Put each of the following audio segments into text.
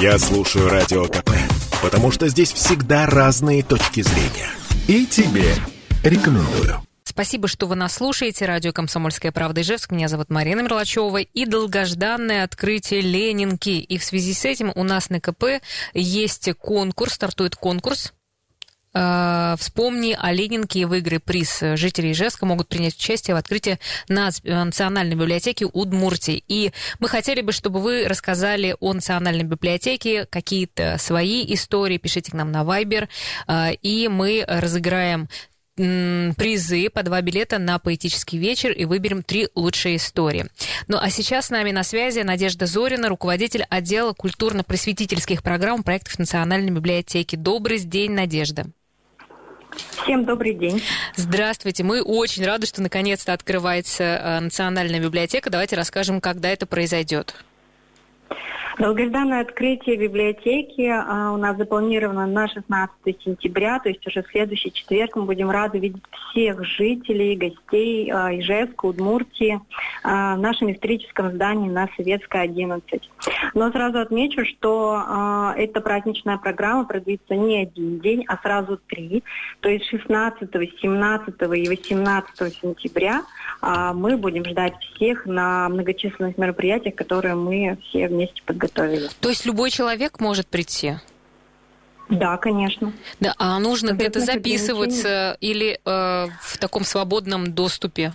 Я слушаю Радио КП, потому что здесь всегда разные точки зрения. И тебе рекомендую. Спасибо, что вы нас слушаете. Радио «Комсомольская правда» Ижевск. Меня зовут Марина Мерлачева. И долгожданное открытие Ленинки. И в связи с этим у нас на КП есть конкурс, стартует конкурс вспомни о Ленинке и выиграй приз. Жители Ижевска могут принять участие в открытии Национальной библиотеки Удмуртии. И мы хотели бы, чтобы вы рассказали о Национальной библиотеке, какие-то свои истории, пишите к нам на Viber, э, и мы разыграем призы по два билета на поэтический вечер и выберем три лучшие истории. Ну а сейчас с нами на связи Надежда Зорина, руководитель отдела культурно-просветительских программ проектов Национальной библиотеки. Добрый день, Надежда. Всем добрый день. Здравствуйте. Мы очень рады, что наконец-то открывается э, Национальная библиотека. Давайте расскажем, когда это произойдет. Долгожданное открытие библиотеки а, у нас запланировано на 16 сентября, то есть уже в следующий четверг мы будем рады видеть всех жителей, гостей а, Ижевска, Удмуртии а, в нашем историческом здании на Советской 11. Но сразу отмечу, что а, эта праздничная программа продлится не один день, а сразу три, то есть 16, 17 и 18 сентября а, мы будем ждать всех на многочисленных мероприятиях, которые мы все вместе подготовили подготовили. То есть любой человек может прийти? Да, конечно. Да, а нужно где-то записываться или э, в таком свободном доступе?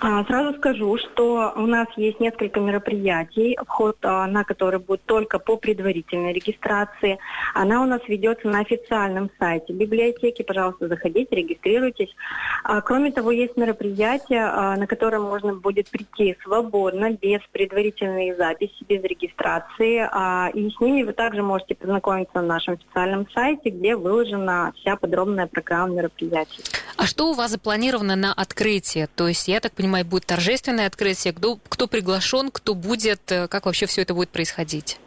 А, сразу скажу, что у нас есть несколько мероприятий, вход а, на которые будет только по предварительной регистрации. Она у нас ведется на официальном сайте библиотеки. Пожалуйста, заходите, регистрируйтесь. А, кроме того, есть мероприятие, на которое можно будет прийти свободно, без предварительной записи, без регистрации. И с ними вы также можете познакомиться на нашем официальном сайте, где выложена вся подробная программа мероприятий. А что у вас запланировано на открытие? То есть, я так понимаю, будет торжественное открытие. Кто, кто приглашен, кто будет, э, как вообще все это будет происходить?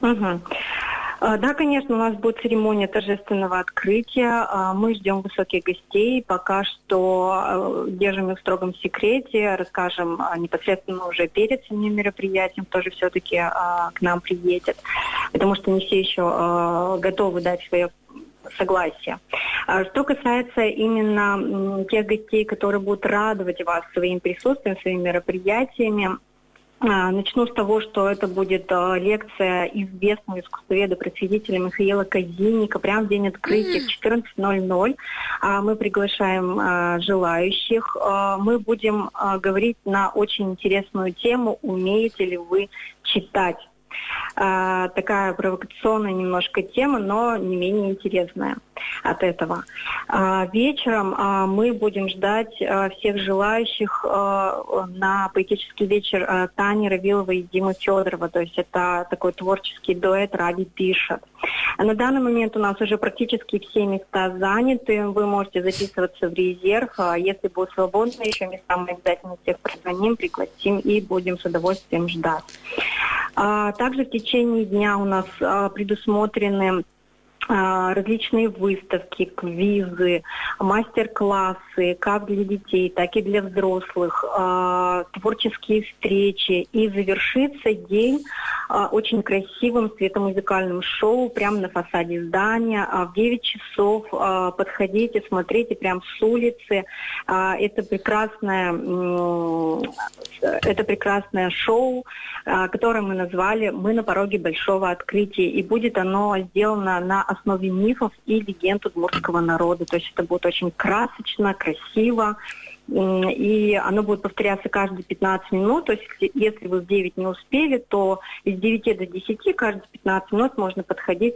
Угу. Да, конечно, у нас будет церемония торжественного открытия. А, мы ждем высоких гостей. Пока что э, держим их в строгом секрете. Расскажем непосредственно уже перед самим мероприятием, тоже все-таки к нам приедет. Потому что не все еще готовы дать свое согласия. А что касается именно тех гостей, которые будут радовать вас своим присутствием, своими мероприятиями, а, Начну с того, что это будет а, лекция известного искусствоведа, просветителя Михаила Казинника, прямо в день открытия в 14.00. Мы приглашаем желающих. Мы будем говорить на очень интересную тему «Умеете ли вы читать?». А, такая провокационная немножко тема, но не менее интересная от этого. А, вечером а, мы будем ждать всех желающих на поэтический вечер Тани Равиловой и Димы Федорова. То есть это такой творческий дуэт «Ради пишет». На данный момент у нас уже практически все места заняты. Вы можете записываться в резерв. Если будут свободны еще места, мы обязательно всех прозвоним, пригласим и будем с удовольствием ждать. Также в течение дня у нас а, предусмотрены различные выставки, квизы, мастер-классы, как для детей, так и для взрослых, а, творческие встречи. И завершится день а, очень красивым светомузыкальным шоу прямо на фасаде здания. В 9 часов подходите, смотрите прямо с улицы. Это прекрасное, это прекрасное шоу, которое мы назвали «Мы на пороге большого открытия». И будет оно сделано на основе мифов и легенд удмуртского народа. То есть это будет очень красочно, красиво, и оно будет повторяться каждые 15 минут. То есть если вы в 9 не успели, то из 9 до 10 каждые 15 минут можно подходить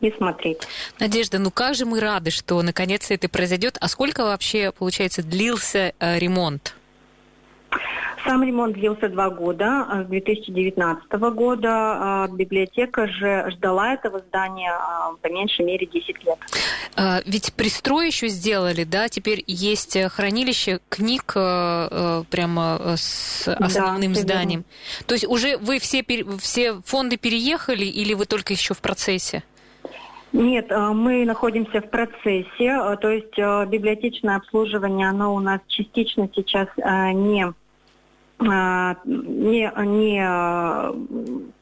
и смотреть. Надежда, ну как же мы рады, что наконец-то это произойдет. А сколько вообще, получается, длился э, ремонт? Сам ремонт длился два года, а с 2019 года. А библиотека же ждала этого здания а, по меньшей мере 10 лет. Ведь пристрой еще сделали, да? Теперь есть хранилище книг э, э, прямо с основным да, зданием. Верно. То есть уже вы все, все фонды переехали или вы только еще в процессе? Нет, мы находимся в процессе, то есть библиотечное обслуживание, оно у нас частично сейчас не а, не, не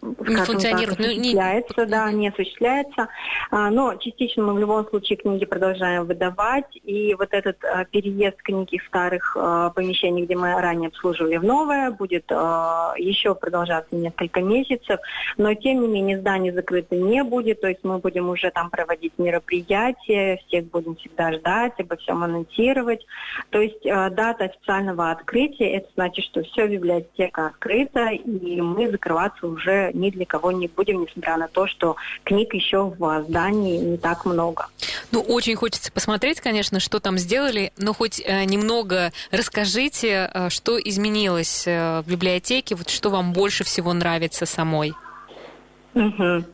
не функционирует, так, осуществляется, ну, не... да, не осуществляется. А, но частично мы в любом случае книги продолжаем выдавать, и вот этот а, переезд книги в старых а, помещений, где мы ранее обслуживали, в новое, будет еще продолжаться несколько месяцев, но тем не менее здание закрыто не будет, то есть мы будем уже там проводить мероприятия, всех будем всегда ждать, обо всем анонсировать. То есть дата официального открытия, это значит, что все библиотека открыта, и мы закрываться уже ни для кого не будем, несмотря на то, что книг еще в здании не так много. Ну, очень хочется посмотреть, конечно, что там сделали, но хоть э, немного расскажите, э, что изменилось э, в библиотеке, вот что вам больше всего нравится самой. Угу.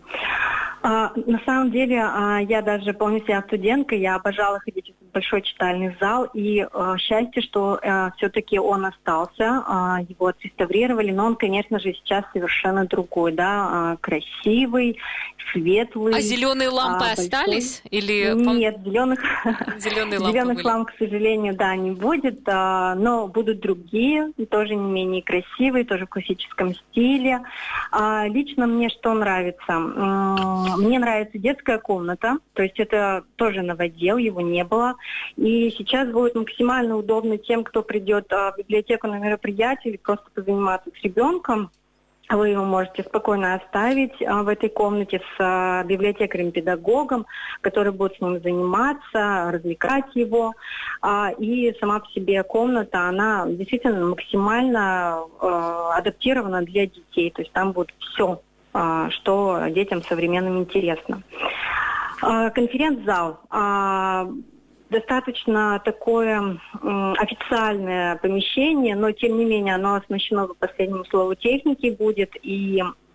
На самом деле, а, я даже помню себя студенткой, я обожала ходить большой читальный зал, и а, счастье, что а, все-таки он остался, а, его отреставрировали, но он, конечно же, сейчас совершенно другой, да, а, красивый, светлый. А зеленые лампы а, остались? Или... Нет, зеленых, зеленые лампы зеленых ламп, к сожалению, да, не будет, а, но будут другие, тоже не менее красивые, тоже в классическом стиле. А, лично мне что нравится? Мне нравится детская комната, то есть это тоже новодел, его не было. И сейчас будет максимально удобно тем, кто придет а, в библиотеку на мероприятие или просто позаниматься с ребенком. Вы его можете спокойно оставить а, в этой комнате с а, библиотекарем-педагогом, который будет с ним заниматься, развлекать его. И сама по себе комната, она действительно максимально адаптирована для детей. То есть там будет все что детям современным интересно. Конференц-зал достаточно такое официальное помещение, но тем не менее оно оснащено по последнему слову техники будет и Э,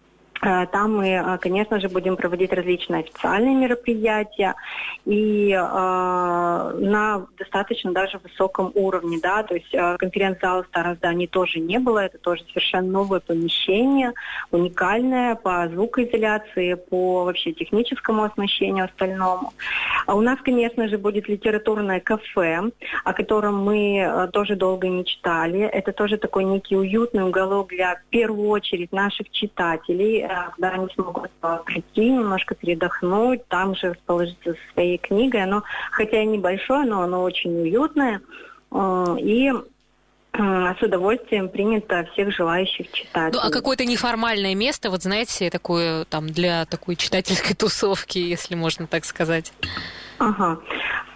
там мы, э, конечно же, будем проводить различные официальные мероприятия и э, на достаточно даже высоком уровне, да, то есть э, конференц-зала в старом здании тоже не было, это тоже совершенно новое помещение, уникальное по звукоизоляции, по вообще техническому оснащению остальному. А у нас, конечно же, будет литературное кафе, о котором мы э, тоже долго мечтали. Это тоже такой некий уютный уголок для, в первую очередь, наших читателей, когда они смогут прийти, немножко передохнуть, там же расположиться со своей книгой. Оно, хотя и небольшое, но оно очень уютное. Э, и с удовольствием принято всех желающих читать. Ну, а какое-то неформальное место, вот знаете, такое там для такой читательской тусовки, если можно так сказать? Ага.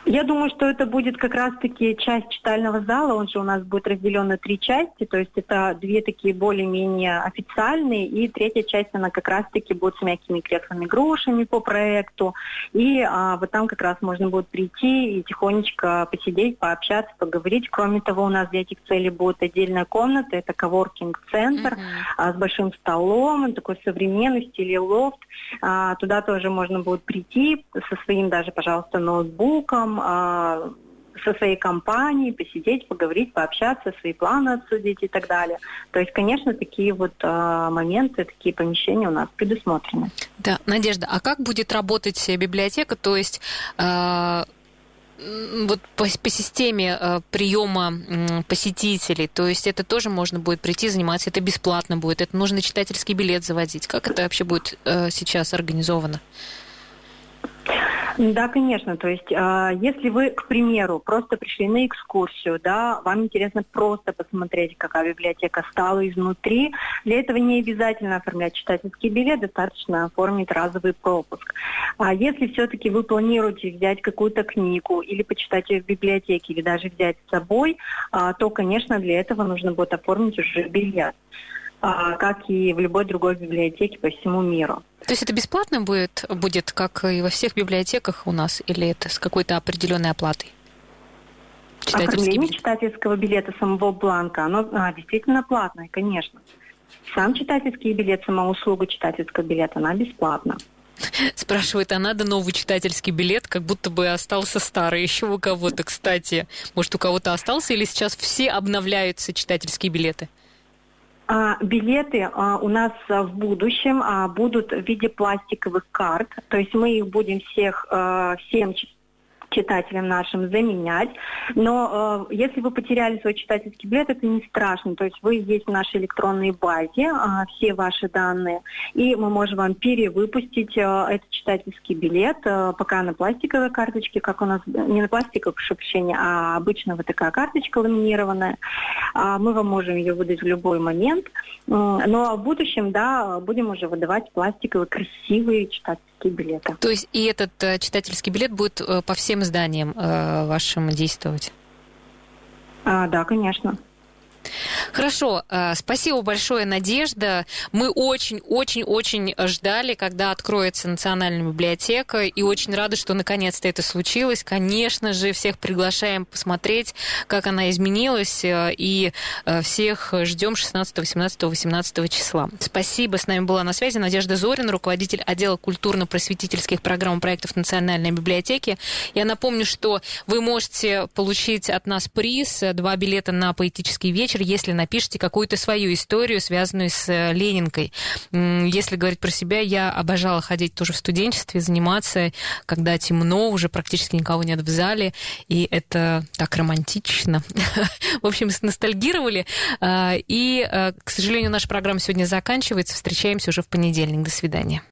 Я думаю, что это будет как раз-таки часть читального зала, он же у нас будет разделен на три части, то есть это две такие более-менее официальные, и третья часть, она как раз-таки будет с мягкими креслами грушами по проекту, и а, вот там как раз можно будет прийти и тихонечко посидеть, пообщаться, поговорить. Кроме того, у нас для этих целей будет отдельная комната, это коворкинг-центр uh-huh. а, с большим столом, такой современный стиле лофт. А, туда тоже можно будет прийти со своим даже, пожалуйста, ноутбуком, а, со своей компанией, посидеть, поговорить, пообщаться, свои планы обсудить и так далее. То есть, конечно, такие вот а, моменты, такие помещения у нас предусмотрены. Да, Надежда, а как будет работать библиотека? То есть а, вот по, по системе э, приема э, посетителей, то есть это тоже можно будет прийти заниматься, это бесплатно будет, это нужно читательский билет заводить. Как это вообще будет э, сейчас организовано? Да, конечно. То есть, э, если вы, к примеру, просто пришли на экскурсию, да, вам интересно просто посмотреть, какая библиотека стала изнутри, для этого не обязательно оформлять читательский билет, достаточно оформить разовый пропуск. А если все-таки вы планируете взять какую-то книгу или почитать ее в библиотеке, или даже взять с собой, э, то, конечно, для этого нужно будет оформить уже билет. А, как и в любой другой библиотеке по всему миру. То есть это бесплатно будет, будет, как и во всех библиотеках у нас, или это с какой-то определенной оплатой? Оформление билет. читательского билета самого бланка, оно а, действительно платное, конечно. Сам читательский билет, сама услуга читательского билета, она бесплатна. Спрашивает, а надо новый читательский билет, как будто бы остался старый еще у кого-то, кстати. Может, у кого-то остался или сейчас все обновляются читательские билеты? А, билеты а, у нас а, в будущем будут в виде пластиковых карт, то есть мы их будем всех, всем читателям нашим заменять. Но э, если вы потеряли свой читательский билет, это не страшно. То есть вы есть в нашей электронной базе, э, все ваши данные, и мы можем вам перевыпустить э, этот читательский билет, э, пока на пластиковой карточке, как у нас, не на пластиковой, прошу прощения, а обычно вот такая карточка ламинированная. Э, мы вам можем ее выдать в любой момент. Э, но в будущем, да, будем уже выдавать пластиковые красивые читательские билеты. То есть и этот э, читательский билет будет э, по всем изданиям э, вашим действовать? А, да, конечно. Хорошо, э, спасибо большое, Надежда. Мы очень-очень-очень ждали, когда откроется Национальная библиотека, и очень рады, что наконец-то это случилось. Конечно же, всех приглашаем посмотреть, как она изменилась, э, и э, всех ждем 16, 18, 18 числа. Спасибо. С нами была на связи Надежда Зорина, руководитель отдела культурно-просветительских программ проектов Национальной библиотеки. Я напомню, что вы можете получить от нас приз, два билета на поэтический вечер, если напишите какую-то свою историю, связанную с э, Ленинкой. Если говорить про себя, я обожала ходить тоже в студенчестве, заниматься, когда темно, уже практически никого нет в зале, и это так романтично. В общем, ностальгировали. А, и, э, к сожалению, наша программа сегодня заканчивается. Встречаемся уже в понедельник. До свидания.